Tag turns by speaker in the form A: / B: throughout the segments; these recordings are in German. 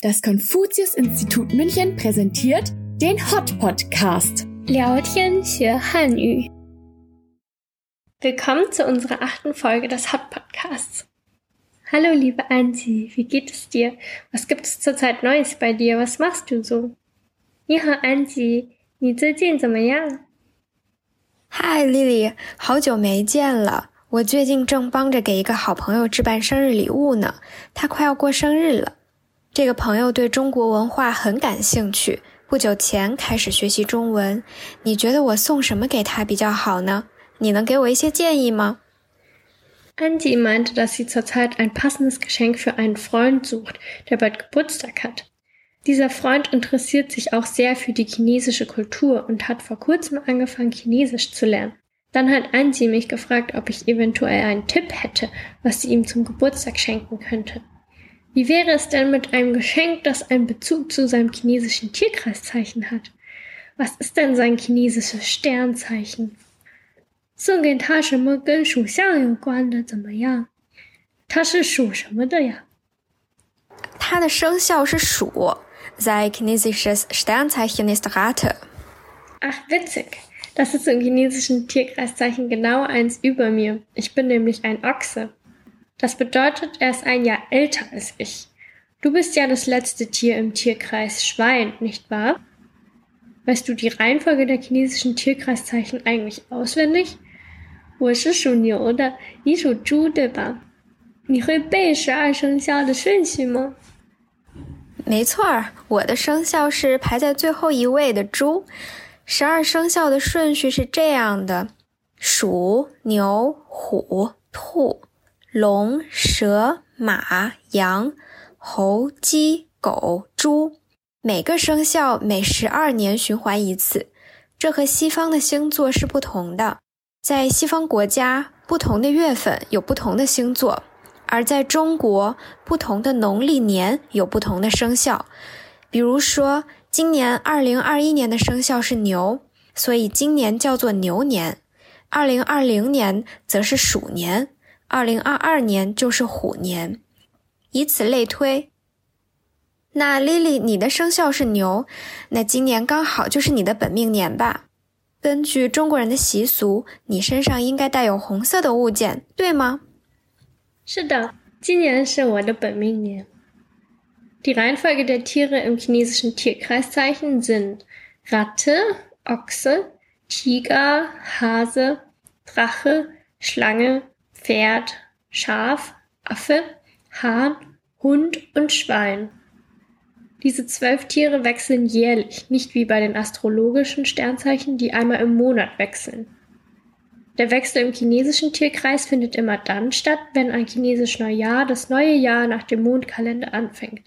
A: Das Konfuzius-Institut München präsentiert den Hot Podcast.
B: 聊天学汉语。Willkommen zu unserer achten Folge des Hot Podcasts. Hallo, liebe Angie, wie geht es dir? Was gibt es zurzeit Neues bei dir? Was machst du so? 你好，Angie，你最近怎么样？
C: 嗨，丽丽，好久没见了。我最近正帮着给一个好朋友置办生日礼物呢，他快要过生日了。 这个朋友对中国文化很感兴趣，不久前开始学习中文。你觉得我送什么给他比较好呢？你能给我一些建议吗？
B: Angie meinte, dass sie zurzeit ein passendes Geschenk für einen Freund sucht, der bald Geburtstag hat. Dieser Freund interessiert sich auch sehr für die chinesische Kultur und hat vor kurzem angefangen, Chinesisch zu lernen. Dann hat Angie mich gefragt, ob ich eventuell einen Tipp hätte, was sie ihm zum Geburtstag schenken könnte. Wie wäre es denn mit einem Geschenk, das einen Bezug zu seinem chinesischen Tierkreiszeichen hat? Was ist denn sein chinesisches Sternzeichen? 送给他什么跟属相有关的怎么样？他是属什么的呀？
C: 他的生肖是鼠，sein chinesisches Sternzeichen ist Ratte.
B: Ach, witzig. Das ist im chinesischen Tierkreiszeichen genau eins über mir. Ich bin nämlich ein Ochse. Das bedeutet, er ist ein Jahr älter als ich. Du bist ja das letzte Tier im Tierkreis Schwein, nicht wahr? Weißt du die Reihenfolge der chinesischen Tierkreiszeichen eigentlich auswendig? 我是属牛的，你属猪，对吧？你会背十二生肖的顺序吗？
C: 没错儿，我的生肖是排在最后一位的猪。十二生肖的顺序是这样的：鼠、牛、虎、兔。 龙、蛇、马、羊、猴、鸡、狗、猪，每个生肖每十二年循环一次。这和西方的星座是不同的。在西方国家，不同的月份有不同的星座；而在中国，不同的农历年有不同的生肖。比如说，今年二零二一年的生肖是牛，所以今年叫做牛年；二零二零年则是鼠年。二零二二年就是虎年，以此类推。那 Lily，你的生肖是牛，那今年刚好就是你的本命年吧？根据中国人的习俗，你身上应该带有红色的物件，对吗？
B: 是的，今年是我的本命年。Die Reihenfolge der Tiere im chinesischen Tierkreiszeichen sind Ratte, Ochse, Tiger, Hase, Drache, Schlange. Pferd, Schaf, Affe, Hahn, Hund und Schwein. Diese zwölf Tiere wechseln jährlich, nicht wie bei den astrologischen Sternzeichen, die einmal im Monat wechseln. Der Wechsel im chinesischen Tierkreis findet immer dann statt, wenn ein chinesisch Neujahr das neue Jahr nach dem Mondkalender anfängt.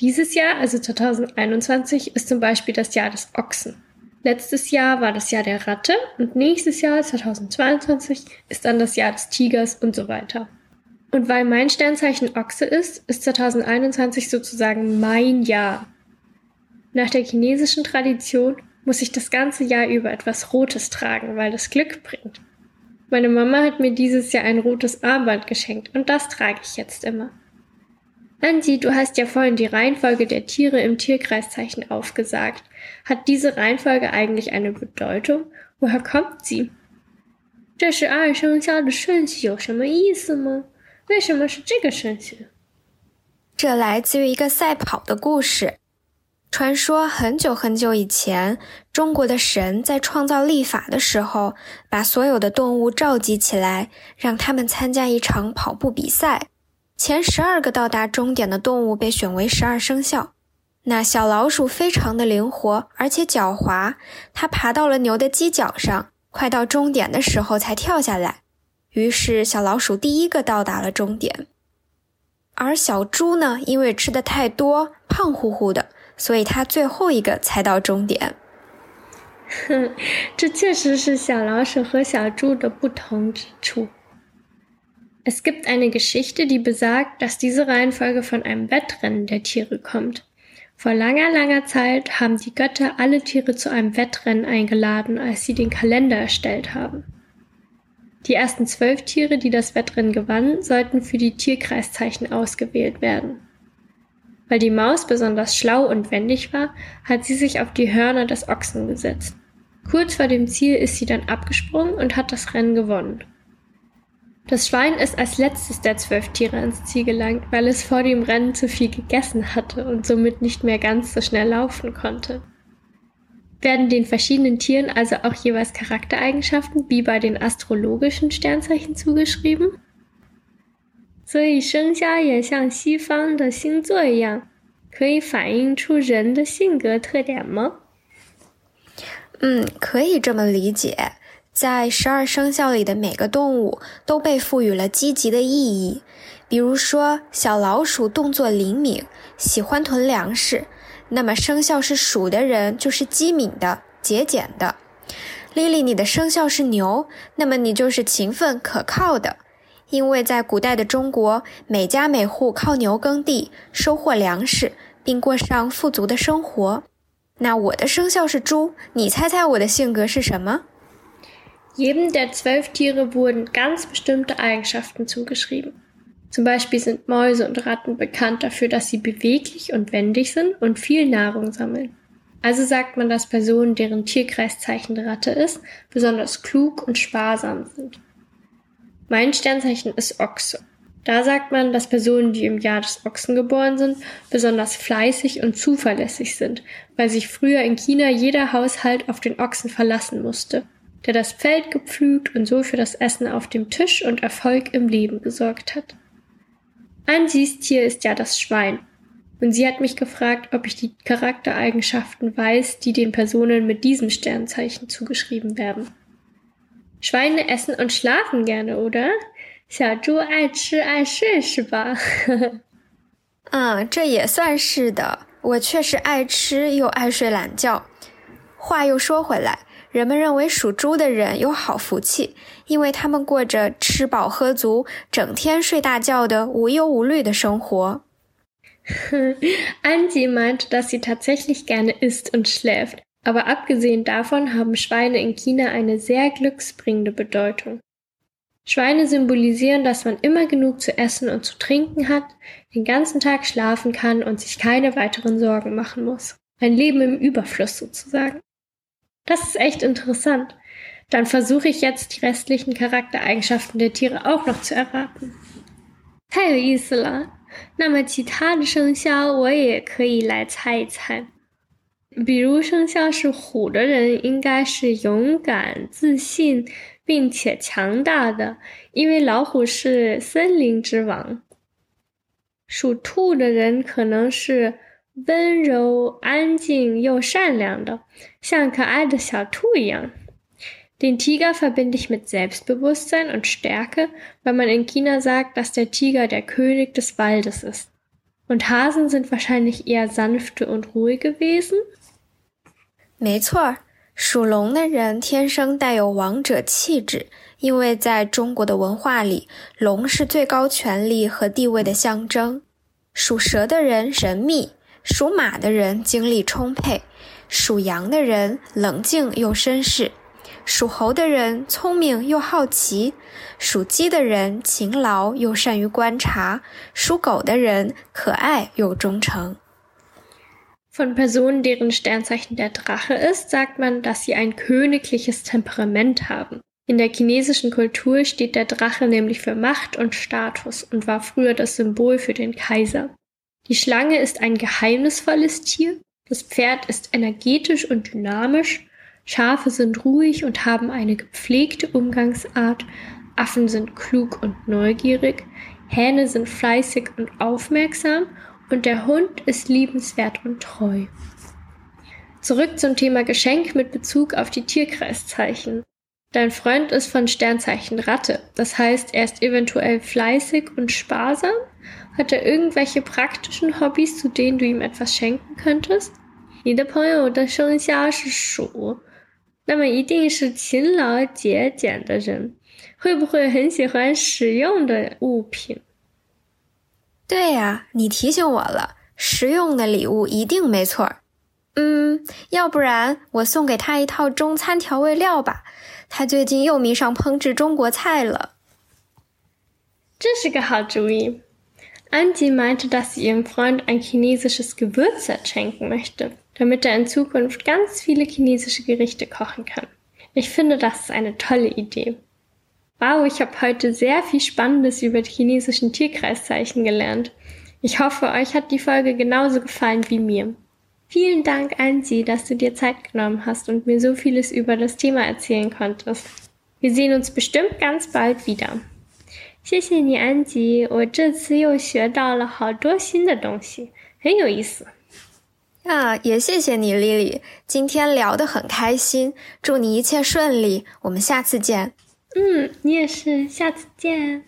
B: Dieses Jahr, also 2021, ist zum Beispiel das Jahr des Ochsen. Letztes Jahr war das Jahr der Ratte und nächstes Jahr, 2022, ist dann das Jahr des Tigers und so weiter. Und weil mein Sternzeichen Ochse ist, ist 2021 sozusagen mein Jahr. Nach der chinesischen Tradition muss ich das ganze Jahr über etwas Rotes tragen, weil das Glück bringt. Meine Mama hat mir dieses Jahr ein rotes Armband geschenkt und das trage ich jetzt immer. Angie, du hast ja vorhin die Reihenfolge der Tiere im Tierkreiszeichen aufgesagt. Hat diese Reihenfolge eigentlich eine Bedeutung? Woher kommt sie? 这十二生肖的顺序有什么意思吗？为什么是这个顺序？
C: 这来自于一个赛跑的故事。传说很久很久以前，中国的神在创造历法的时候，把所有的动物召集起来，让他们参加一场跑步比赛。 前十二个到达终点的动物被选为十二生肖。那小老鼠非常的灵活，而且狡猾，它爬到了牛的犄角上，快到终点的时候才跳下来。于是小老鼠第一个到达了终点。而小猪呢，因为吃的太多，胖乎乎的，所以它最后一个才到终点。
B: 哼，这确实是小老鼠和小猪的不同之处。Es gibt eine Geschichte, die besagt, dass diese Reihenfolge von einem Wettrennen der Tiere kommt. Vor langer, langer Zeit haben die Götter alle Tiere zu einem Wettrennen eingeladen, als sie den Kalender erstellt haben. Die ersten zwölf Tiere, die das Wettrennen gewannen, sollten für die Tierkreiszeichen ausgewählt werden. Weil die Maus besonders schlau und wendig war, hat sie sich auf die Hörner des Ochsen gesetzt. Kurz vor dem Ziel ist sie dann abgesprungen und hat das Rennen gewonnen. Das Schwein ist als letztes der zwölf Tiere ins Ziel gelangt, weil es vor dem Rennen zu viel gegessen hatte und somit nicht mehr ganz so schnell laufen konnte. Werden den verschiedenen Tieren also auch jeweils Charaktereigenschaften wie bei den astrologischen Sternzeichen zugeschrieben? 所以生肖也像西方的星座一样，可以反映出人的性格特点吗？
C: 嗯，可以这么理解。 在十二生肖里的每个动物都被赋予了积极的意义。比如说，小老鼠动作灵敏，喜欢囤粮食，那么生肖是鼠的人就是机敏的、节俭的。莉莉，你的生肖是牛，那么你就是勤奋可靠的。因为在古代的中国，每家每户靠牛耕地，收获粮食，并过上富足的生活。那我的生肖是猪，你猜猜我的性格是什么
B: ？Jedem der zwölf Tiere wurden ganz bestimmte Eigenschaften zugeschrieben. Zum Beispiel sind Mäuse und Ratten bekannt dafür, dass sie beweglich und wendig sind und viel Nahrung sammeln. Also sagt man, dass Personen, deren Tierkreiszeichen Ratte ist, besonders klug und sparsam sind. Mein Sternzeichen ist Ochse. Da sagt man, dass Personen, die im Jahr des Ochsen geboren sind, besonders fleißig und zuverlässig sind, weil sich früher in China jeder Haushalt auf den Ochsen verlassen musste, der das Feld gepflügt und so für das Essen auf dem Tisch und Erfolg im Leben gesorgt hat. Ein Siestier ist ja das Schwein. Und sie hat mich gefragt, ob ich die Charaktereigenschaften weiß, die den Personen mit diesem Sternzeichen zugeschrieben werden. Schweine essen und schlafen gerne, oder? 小猪爱吃爱睡是吧？
C: 嗯，这也算是的。我确实爱吃又爱睡懒觉。话又说回来， 人们认为属猪的人有好福气，因为他们过着吃饱喝足、整天睡大觉的无忧无虑的生活。
B: Angie meint, dass sie tatsächlich gerne isst und schläft. Aber abgesehen davon haben Schweine in China eine sehr glücksbringende Bedeutung. Schweine symbolisieren, dass man immer genug zu essen und zu trinken hat, den ganzen Tag schlafen kann und sich keine weiteren Sorgen machen muss. Ein Leben im Überfluss sozusagen. Das ist echt interessant. Dann versuche ich jetzt die restlichen Charaktereigenschaften der Tiere auch noch zu erraten. 太有意思了。那么其他的生肖我也可以来猜一猜。比如生肖是虎的人，应该是勇敢、自信，并且强大的，因为老虎是森林之王。属兔的人可能是 温柔、安静又善良的，像可爱的小兔一样。Den Tiger verbinde ich mit Selbstbewusstsein und Stärke, weil man in China sagt, dass der Tiger der König des Waldes ist. Und Hasen sind wahrscheinlich eher sanfte und ruhige Wesen.
C: 没错，属龙的人天生带有王者气质，因为在中国的文化里，龙是最高权力和地位的象征。属蛇的人神秘， 属马的人精力充沛，属羊的人冷静又绅士，属猴的人聪明又好奇，属鸡的人勤劳又善于观察，属狗的人可爱又忠诚。
B: Von Personen, deren Sternzeichen der Drache ist, sagt man, dass sie ein königliches Temperament haben. In der chinesischen Kultur steht der Drache nämlich für Macht und Status und war früher das Symbol für den Kaiser. Die Schlange ist ein geheimnisvolles Tier, das Pferd ist energetisch und dynamisch, Schafe sind ruhig und haben eine gepflegte Umgangsart, Affen sind klug und neugierig, Hähne sind fleißig und aufmerksam und der Hund ist liebenswert und treu. Zurück zum Thema Geschenk mit Bezug auf die Tierkreiszeichen. Dein Freund ist von Sternzeichen Ratte, das heißt, er ist eventuell fleißig und sparsam. Hat er irgendwelche praktischen Hobbys, zu denen du ihm etwas schenken könntest? 你的朋友的生肖是鼠，那么一定是勤劳节俭的人。会不会很喜欢实用的物品？
C: 对呀，你提醒我了，实用的礼物一定没错儿。嗯，要不然我送给他一套中餐调味料吧，他最近又迷上烹制中国菜了。
B: 这是个好主意。Angie meinte, dass sie ihrem Freund ein chinesisches Gewürzset schenken möchte, damit er in Zukunft ganz viele chinesische Gerichte kochen kann. Ich finde, das ist eine tolle Idee. Wow, ich habe heute sehr viel Spannendes über die chinesischen Tierkreiszeichen gelernt. Ich hoffe, euch hat die Folge genauso gefallen wie mir. Vielen Dank, Ansi, dass du dir Zeit genommen hast und mir so vieles über das Thema erzählen konntest. Wir sehen uns bestimmt ganz bald wieder. 谢谢你，安吉。我这次又学到了好多新的东西，很有意思。
C: 啊，也谢谢你，丽丽。今天聊得很开心，祝你一切顺利。我们下次见。
B: 嗯，你也是，下次见。